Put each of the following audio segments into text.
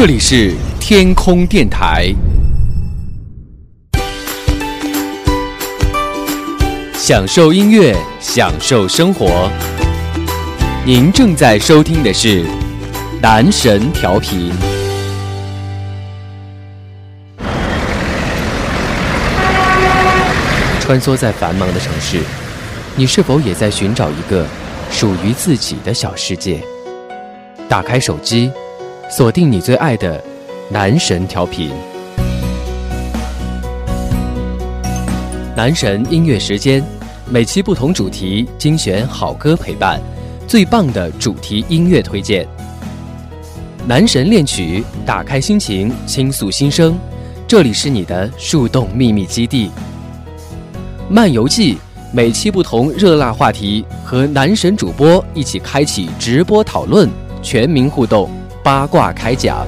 这里是天空电台，享受音乐，享受生活。您正在收听的是男神调频。穿梭在繁忙的城市，你是否也在寻找一个属于自己的小世界？打开手机，锁定你最爱的男神调频。男神音乐时间，每期不同主题，精选好歌陪伴，最棒的主题音乐推荐。男神恋曲，打开心情，倾诉心声，这里是你的树洞秘密基地。漫游记，每期不同热辣话题，和男神主播一起开启直播讨论，全民互动，八卦开讲。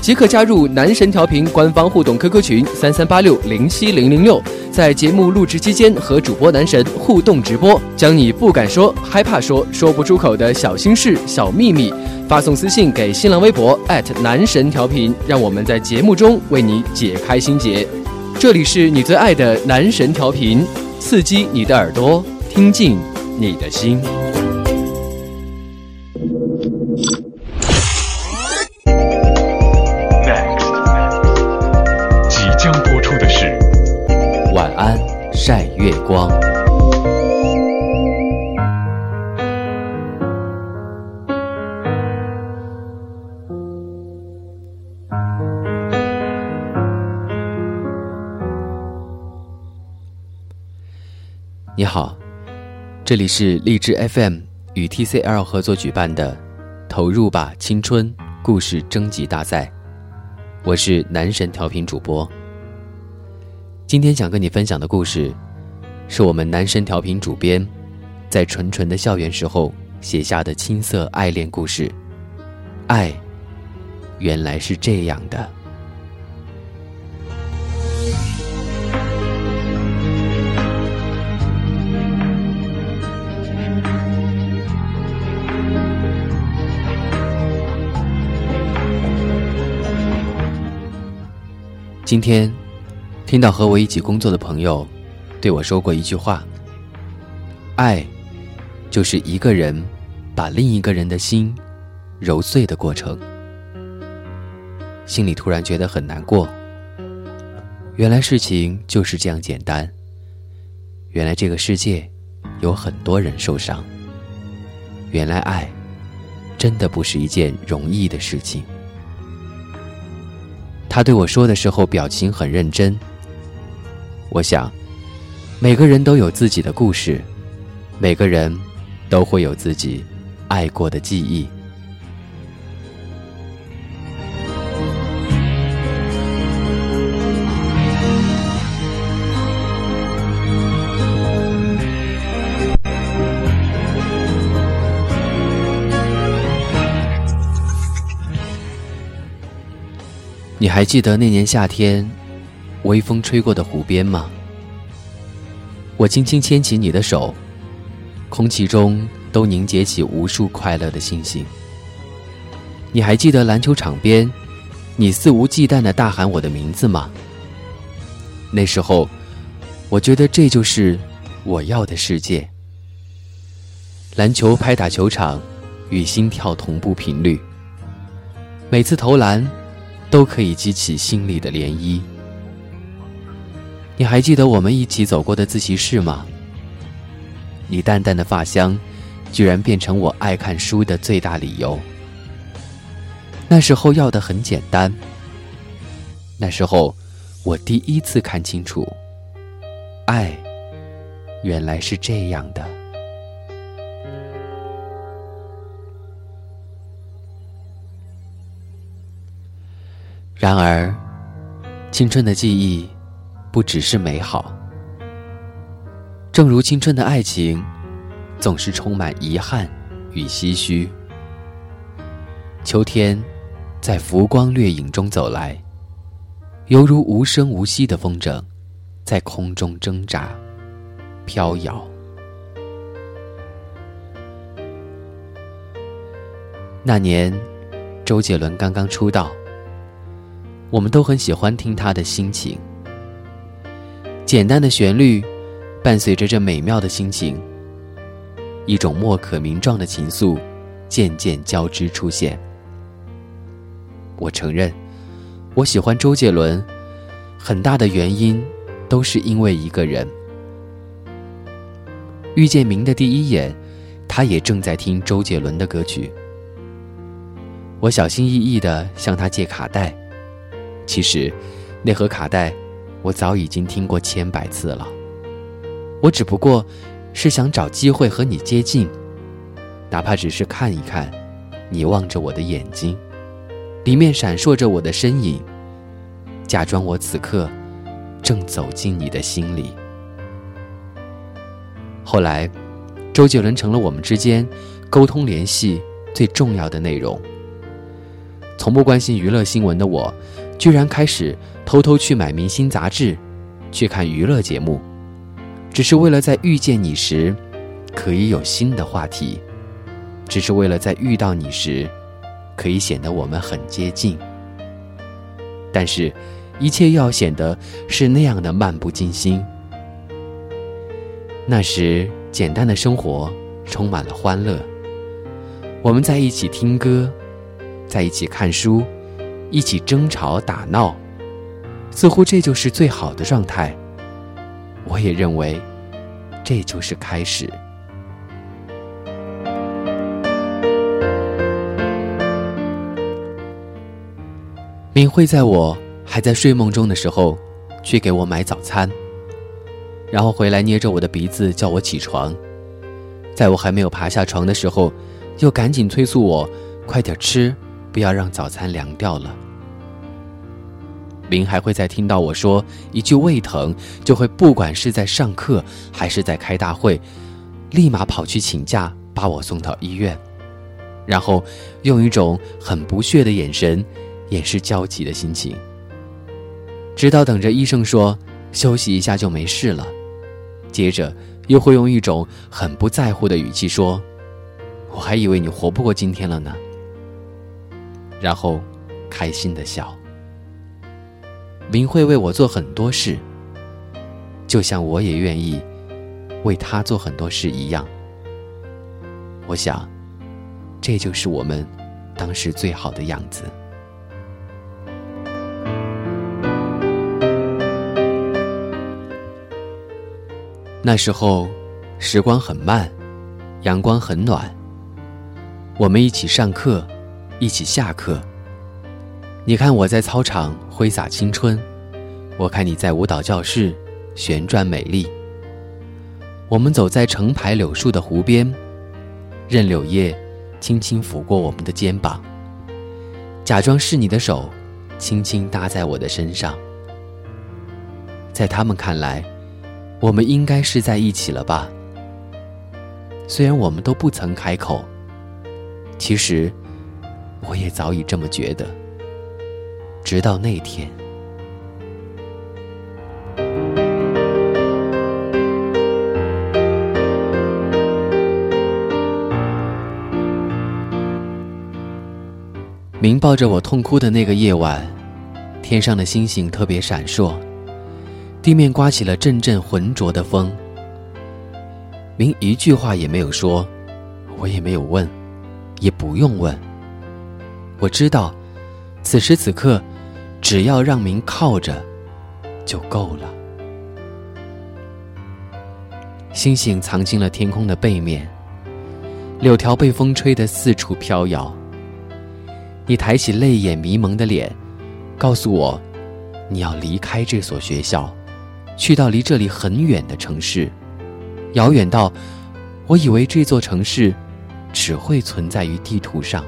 即刻加入男神调频官方互动 QQ 群三三八六零七零零六，在节目录制期间和主播男神互动直播，将你不敢说、害怕说、说不出口的小心事、小秘密。发送私信给新浪微博男神调频，让我们在节目中为你解开心结。这里是你最爱的男神调频，刺激你的耳朵，听进你的心。Next，即将播出的是晚安，晒月光。你好，这里是荔枝 FM 与 TCL 合作举办的“投入吧青春”故事征集大赛，我是男神调频主播。今天想跟你分享的故事，是我们男神调频主编在纯纯的校园时候写下的青涩爱恋故事。爱，原来是这样的。今天，听到和我一起工作的朋友对我说过一句话：“爱，就是一个人把另一个人的心揉碎的过程。”心里突然觉得很难过。原来事情就是这样简单。原来这个世界有很多人受伤。原来爱，真的不是一件容易的事情。他对我说的时候，表情很认真。我想，每个人都有自己的故事，每个人都会有自己爱过的记忆。你还记得那年夏天，微风吹过的湖边吗？我轻轻牵起你的手，空气中都凝结起无数快乐的星星。你还记得篮球场边，你肆无忌惮的大喊我的名字吗？那时候，我觉得这就是我要的世界。篮球拍打球场，与心跳同步频率。每次投篮。都可以激起心里的涟漪。你还记得我们一起走过的自习室吗？你淡淡的发香，居然变成我爱看书的最大理由。那时候要的很简单。那时候，我第一次看清楚，爱，原来是这样的。然而，青春的记忆不只是美好。正如青春的爱情，总是充满遗憾与唏嘘。秋天在浮光掠影中走来，犹如无声无息的风筝，在空中挣扎、飘摇。那年，周杰伦刚刚出道，我们都很喜欢听他的心情。简单的旋律，伴随着这美妙的心情，一种莫可名状的情愫，渐渐交织出现。我承认，我喜欢周杰伦，很大的原因都是因为一个人。遇见明的第一眼，他也正在听周杰伦的歌曲。我小心翼翼地向他借卡带，其实，那盒卡带，我早已经听过千百次了。我只不过是想找机会和你接近，哪怕只是看一看，你望着我的眼睛。里面闪烁着我的身影，假装我此刻正走进你的心里。后来，周杰伦成了我们之间沟通联系最重要的内容。从不关心娱乐新闻的我，居然开始偷偷去买明星杂志，去看娱乐节目，只是为了在遇见你时可以有新的话题，只是为了在遇到你时。可以显得我们很接近，但是，一切又要显得是那样的漫不经心。那时，简单的生活充满了欢乐，我们在一起听歌，在一起看书，一起争吵打闹，似乎这就是最好的状态。我也认为，这就是开始。明慧在我还在睡梦中的时候，去给我买早餐，然后回来捏着我的鼻子叫我起床，在我还没有爬下床的时候，又赶紧催促我快点吃，不要让早餐凉掉了。林还会在听到我说一句胃疼，就会不管是在上课还是在开大会，立马跑去请假把我送到医院，然后用一种很不屑的眼神。掩饰焦急的心情，直到等着医生说休息一下就没事了，接着又会用一种很不在乎的语气说：“我还以为你活不过今天了呢。”然后开心的笑。明慧为我做很多事，就像我也愿意为他做很多事一样。我想，这就是我们当时最好的样子。那时候，时光很慢，阳光很暖。我们一起上课，一起下课。你看我在操场挥洒青春，我看你在舞蹈教室旋转美丽。我们走在成排柳树的湖边，任柳叶轻轻拂过我们的肩膀，假装是你的手，轻轻搭在我的身上。在他们看来。我们应该是在一起了吧？虽然我们都不曾开口，其实我也早已这么觉得。直到那天，明抱着我痛哭的那个夜晚，天上的星星特别闪烁。地面刮起了阵阵浑浊的风。明一句话也没有说，我也没有问，也不用问。我知道，此时此刻，只要让明靠着，就够了。星星藏进了天空的背面，柳条被风吹得四处飘摇。你抬起泪眼迷蒙的脸，告诉我，你要离开这所学校。去到离这里很远的城市，遥远到我以为这座城市只会存在于地图上。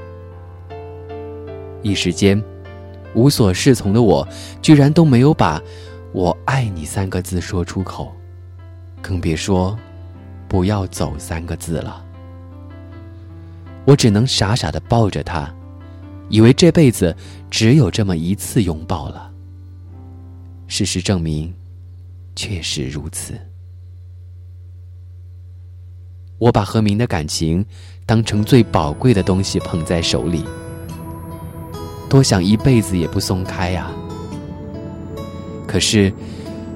一时间，无所适从的我，居然都没有把我爱你三个字说出口，更别说不要走三个字了。我只能傻傻的抱着他，以为这辈子只有这么一次拥抱了。事实证明。确实如此。我把和明的感情当成最宝贵的东西捧在手里，多想一辈子也不松开呀。可是，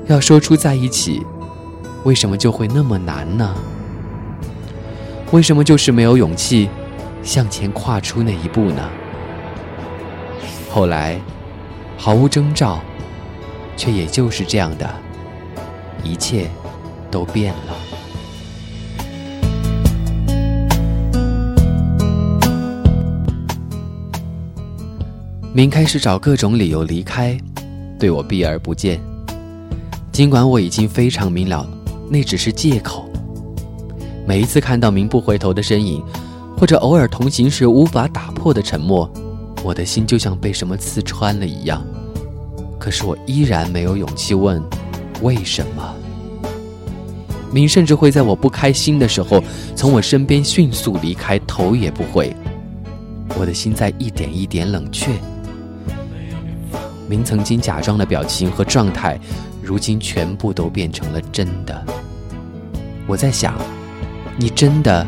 要说出在一起，为什么就会那么难呢？为什么就是没有勇气向前跨出那一步呢？后来，毫无征兆，却也就是这样的，一切都变了。明开始找各种理由离开，对我避而不见。尽管我已经非常明了，那只是借口。每一次看到明不回头的身影，或者偶尔同行时无法打破的沉默，我的心就像被什么刺穿了一样。可是我依然没有勇气问为什么。明甚至会在我不开心的时候从我身边迅速离开，头也不回。我的心在一点一点冷却。明曾经假装的表情和状态，如今全部都变成了真的。我在想。你真的，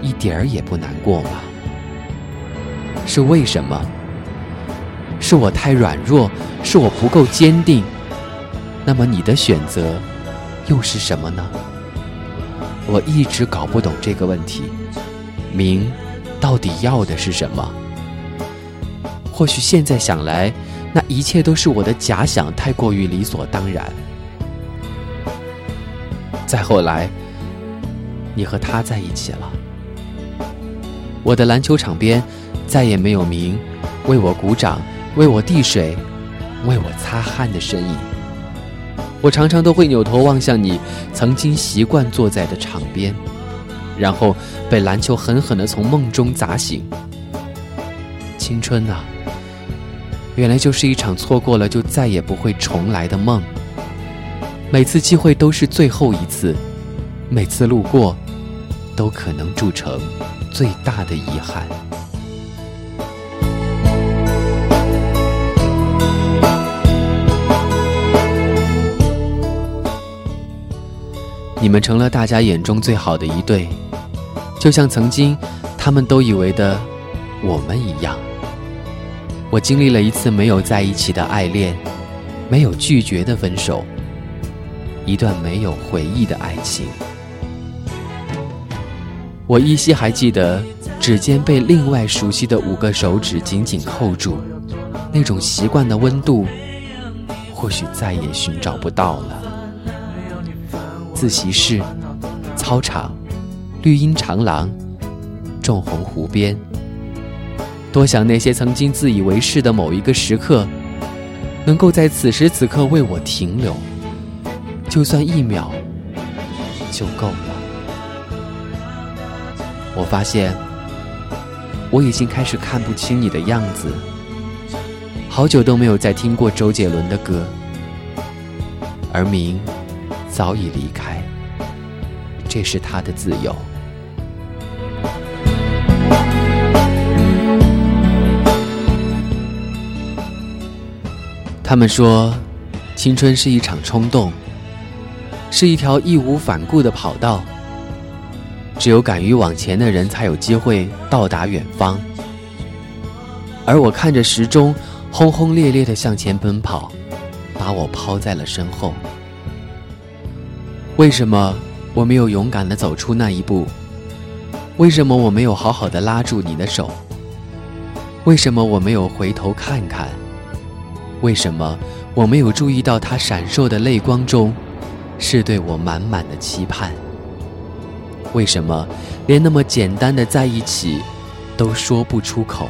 一点儿也不难过吗？是为什么？是我太软弱，是我不够坚定。那么你的选择又是什么呢？我一直搞不懂这个问题。明到底要的是什么？或许现在想来，那一切都是我的假想，太过于理所当然。再后来。你和他在一起了。我的篮球场边再也没有明为我鼓掌、为我递水、为我擦汗的身影。我常常都会扭头望向你曾经习惯坐在的场边，然后被篮球狠狠地从梦中砸醒。青春啊，原来就是一场错过了就再也不会重来的梦。每次机会都是最后一次，每次路过。都可能铸成最大的遗憾。你们成了大家眼中最好的一对，就像曾经他们都以为的我们一样。我经历了一次没有在一起的爱恋，没有拒绝的分手，一段没有回忆的爱情。我依稀还记得，指尖被另外熟悉的五个手指紧紧扣住，那种习惯的温度，或许再也寻找不到了。自习室、操场、绿荫长廊、种红湖边，多想那些曾经自以为是的某一个时刻，能够在此时此刻为我停留，就算一秒，就够了。我发现，我已经开始看不清你的样子。好久都没有再听过周杰伦的歌，而明早已离开，这是他的自由。他们说，青春是一场冲动，是一条义无反顾的跑道。只有敢于往前的人，才有机会到达远方。而我看着时钟，轰轰烈烈的向前奔跑，把我抛在了身后。为什么我没有勇敢的走出那一步？为什么我没有好好的拉住你的手？为什么我没有回头看看？为什么我没有注意到他闪烁的泪光中，是对我满满的期盼？为什么连那么简单的在一起都说不出口，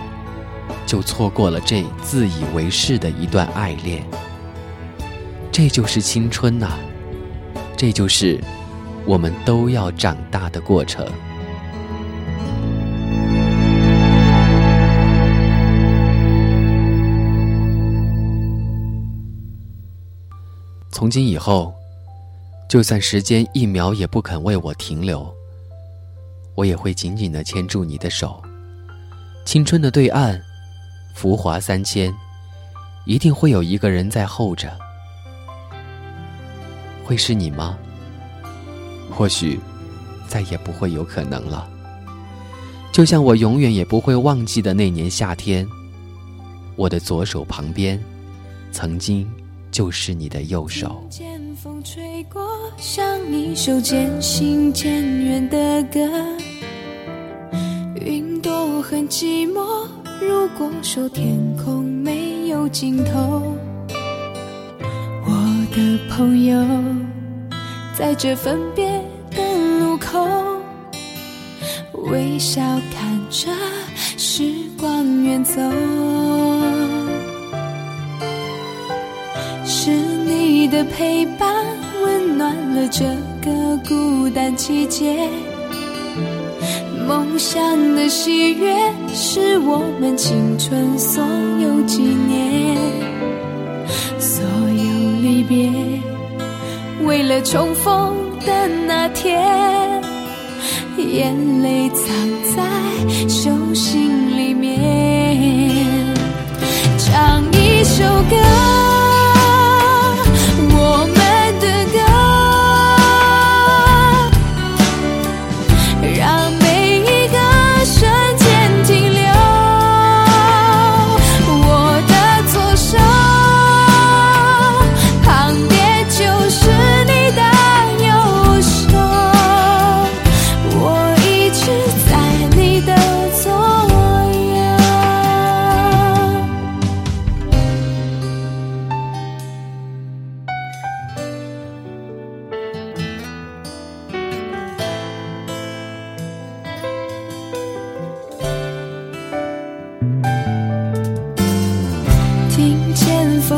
就错过了这自以为是的一段爱恋？这就是青春呐，这就是我们都要长大的过程。从今以后，就算时间一秒也不肯为我停留。我也会紧紧的牵住你的手，青春的对岸，浮华三千，一定会有一个人在候着，会是你吗？或许，再也不会有可能了。就像我永远也不会忘记的那年夏天，我的左手旁边，曾经就是你的右手。见风吹过，像一首渐行渐远的歌。云朵很寂寞，如果说天空没有尽头，我的朋友，在这分别的路口，微笑看着时光远走。的陪伴，温暖了这个孤单季节。梦想的喜悦，是我们青春所有纪念。所有离别，为了重逢的那天，眼泪藏在手心里面，唱一首歌。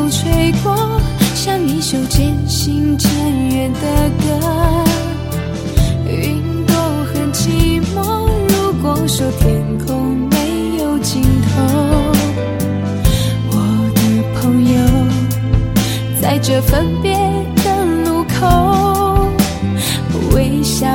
吹过，像一首渐行渐远的歌。云朵很寂寞，如果说天空没有尽头，我的朋友，在这分别的路口，微笑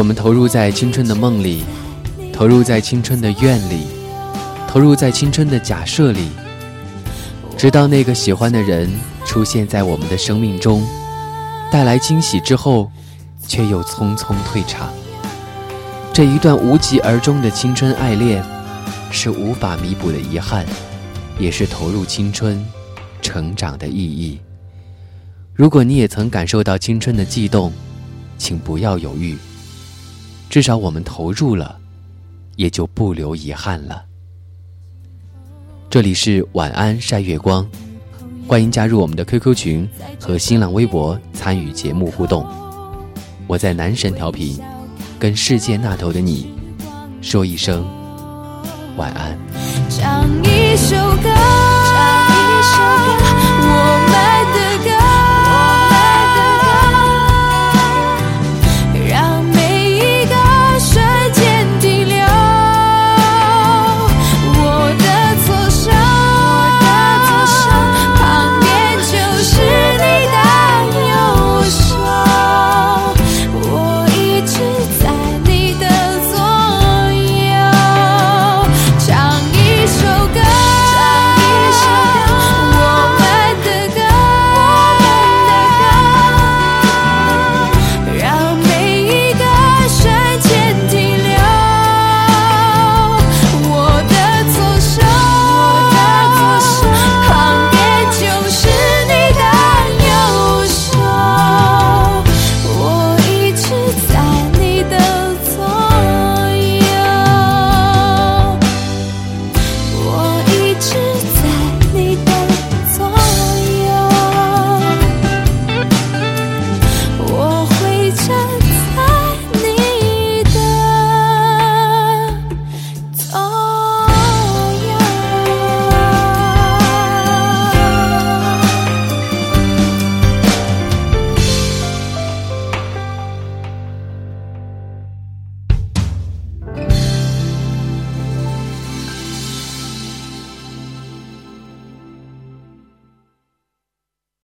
我们投入在青春的梦里，投入在青春的愿里，投入在青春的假设里，直到那个喜欢的人出现在我们的生命中，带来惊喜之后，却又匆匆退场。这一段无疾而终的青春爱恋，是无法弥补的遗憾，也是投入青春、成长的意义。如果你也曾感受到青春的悸动，请不要犹豫。至少我们投入了，也就不留遗憾了。这里是晚安晒月光，欢迎加入我们的 QQ 群和新浪微博参与节目互动。我在男神调频，跟世界那头的你说一声晚安。唱一首歌，